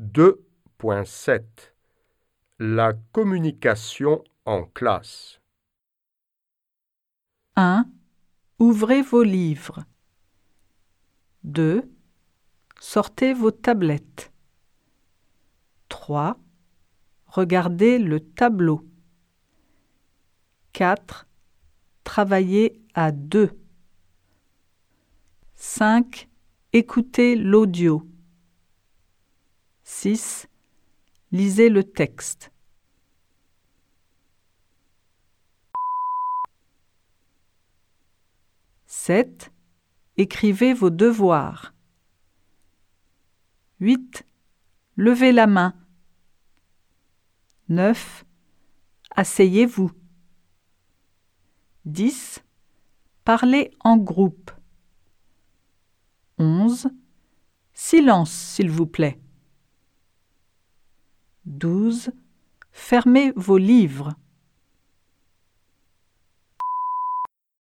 2.7 La communication en classe 1. Ouvrez vos livres. 2. Sortez vos tablettes. 3. Regardez le tableau. 4. Travaillez à deux. 5. Écoutez l'audio. 6. Lisez le texte. Sept. Écrivez vos devoirs. 8. Levez la main. 9. Asseyez-vous. 10. Parlez en groupe. 11. Silence, s'il vous plaît. 12. Fermez vos livres.